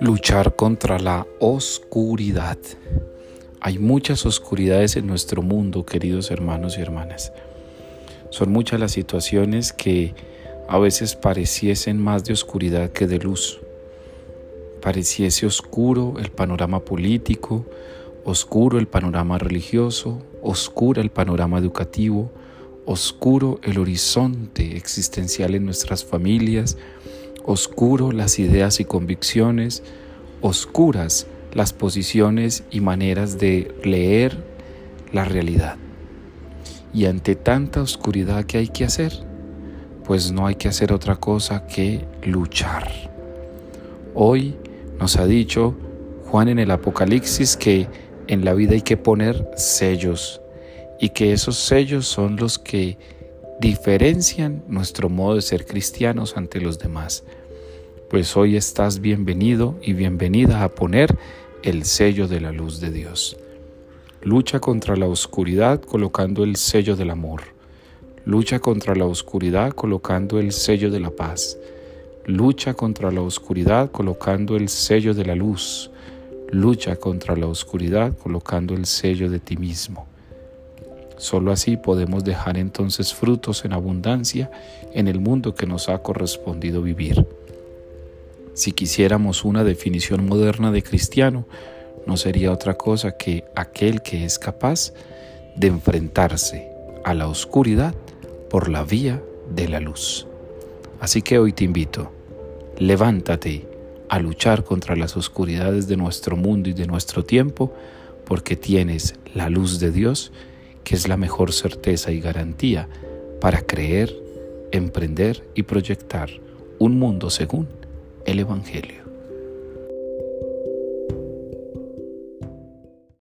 Luchar contra la oscuridad. Hay muchas oscuridades en nuestro mundo, queridos hermanos y hermanas. Son muchas las situaciones que a veces pareciesen más de oscuridad que de luz. Pareciese oscuro el panorama político, oscuro el panorama religioso, oscuro el panorama educativo, oscuro el horizonte existencial en nuestras familias, oscuro las ideas y convicciones, oscuras las posiciones y maneras de leer la realidad. Y ante tanta oscuridad, ¿qué hay que hacer? Pues no hay que hacer otra cosa que luchar. Hoy nos ha dicho Juan en el Apocalipsis que en la vida hay que poner sellos y que esos sellos son los que diferencian nuestro modo de ser cristianos ante los demás. Pues hoy estás bienvenido y bienvenida a poner el sello de la luz de Dios. Lucha contra la oscuridad colocando el sello del amor. Lucha contra la oscuridad colocando el sello de la paz. Lucha contra la oscuridad colocando el sello de la luz. Lucha contra la oscuridad colocando el sello de ti mismo. Solo así podemos dejar entonces frutos en abundancia en el mundo que nos ha correspondido vivir. Si quisiéramos una definición moderna de cristiano, no sería otra cosa que aquel que es capaz de enfrentarse a la oscuridad por la vía de la luz. Así que hoy te invito, levántate a luchar contra las oscuridades de nuestro mundo y de nuestro tiempo, porque tienes la luz de Dios que es la mejor certeza y garantía para creer, emprender y proyectar un mundo según el Evangelio.